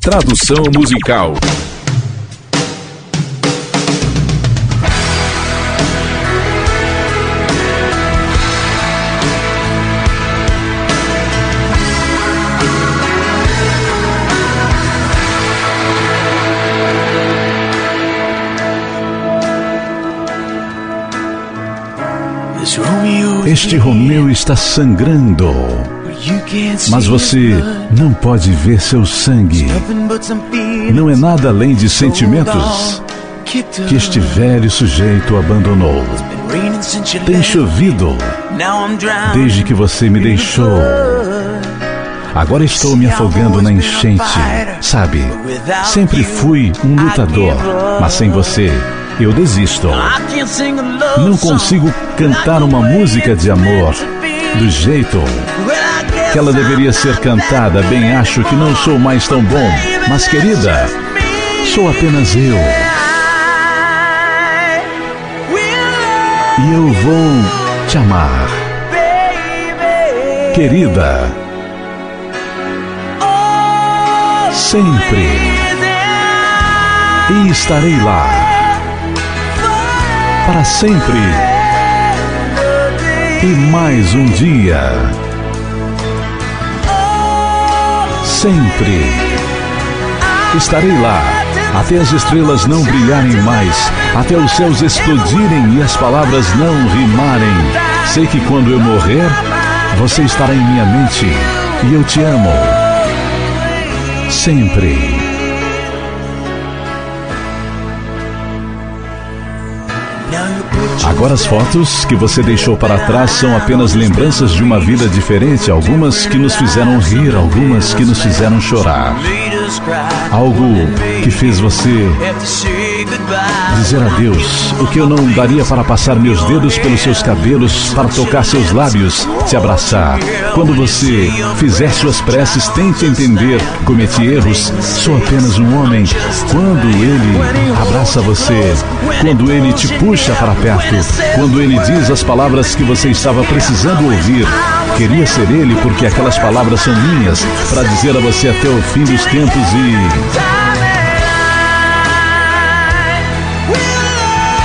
Tradução musical. Este Romeu está sangrando, mas você não pode ver seu sangue. Não é nada além de sentimentos que este velho sujeito abandonou. Tem chovido desde que você me deixou. Agora estou me afogando na enchente, sabe? Sempre fui um lutador, mas sem você eu desisto. Não consigo cantar uma música de amor do jeito que ela deveria ser cantada. Bem, acho que não sou mais tão bom, mas querida, sou apenas eu. E eu vou te amar. Querida, sempre. E estarei lá para sempre. E mais um dia. Sempre. Estarei lá até as estrelas não brilharem mais, até os céus explodirem e as palavras não rimarem. Sei que quando eu morrer, você estará em minha mente e eu te amo. Sempre. Agora as fotos que você deixou para trás são apenas lembranças de uma vida diferente, algumas que nos fizeram rir, algumas que nos fizeram chorar. Algo que fez você dizer adeus, o que eu não daria para passar meus dedos pelos seus cabelos, para tocar seus lábios, te abraçar. Quando você fizer suas preces, tente entender. Cometi erros, sou apenas um homem. Quando ele abraça você, quando ele te puxa para perto, quando ele diz as palavras que você estava precisando ouvir, queria ser ele porque aquelas palavras são minhas para dizer a você até o fim dos tempos e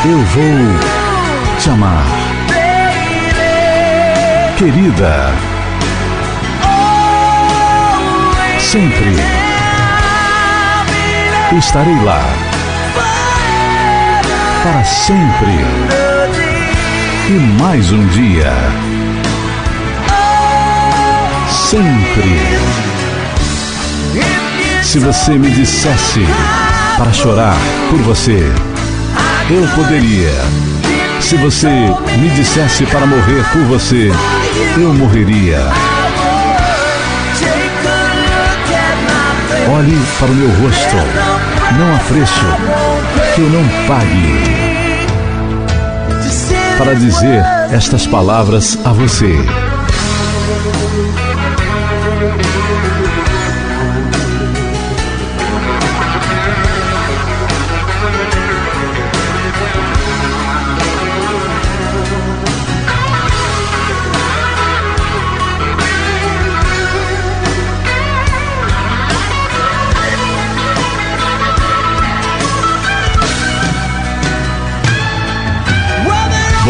Eu vou te amar. Querida. Sempre. Estarei lá. Para sempre. E mais um dia. Sempre. Se você me dissesse para chorar por você eu poderia. Se você me dissesse para morrer por você, eu morreria. Olhe para o meu rosto. Não há preço que eu não pague para dizer estas palavras a você.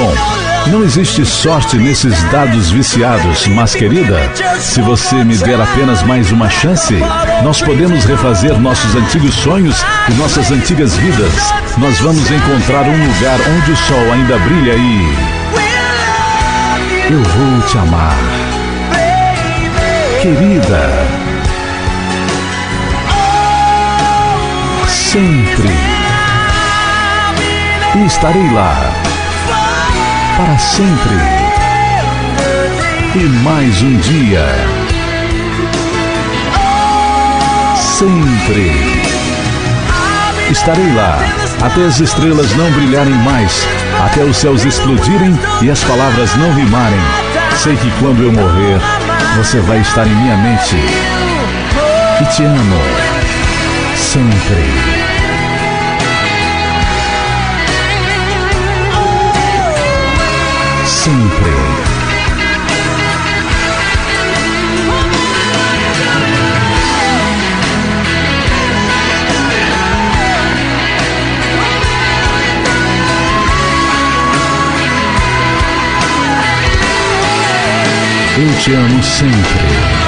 Bom, não existe sorte nesses dados viciados, mas querida, se você me der apenas mais uma chance, nós podemos refazer nossos antigos sonhos e nossas antigas vidas. Nós vamos encontrar um lugar onde o sol ainda brilha e. Eu vou te amar. Querida. Sempre. E estarei lá para sempre. E mais um dia. Sempre. Estarei lá até as estrelas não brilharem mais, até os céus explodirem e as palavras não rimarem. Sei que quando eu morrer, você vai estar em minha mente. E te amo. Sempre. sempre. Eu te amo sempre.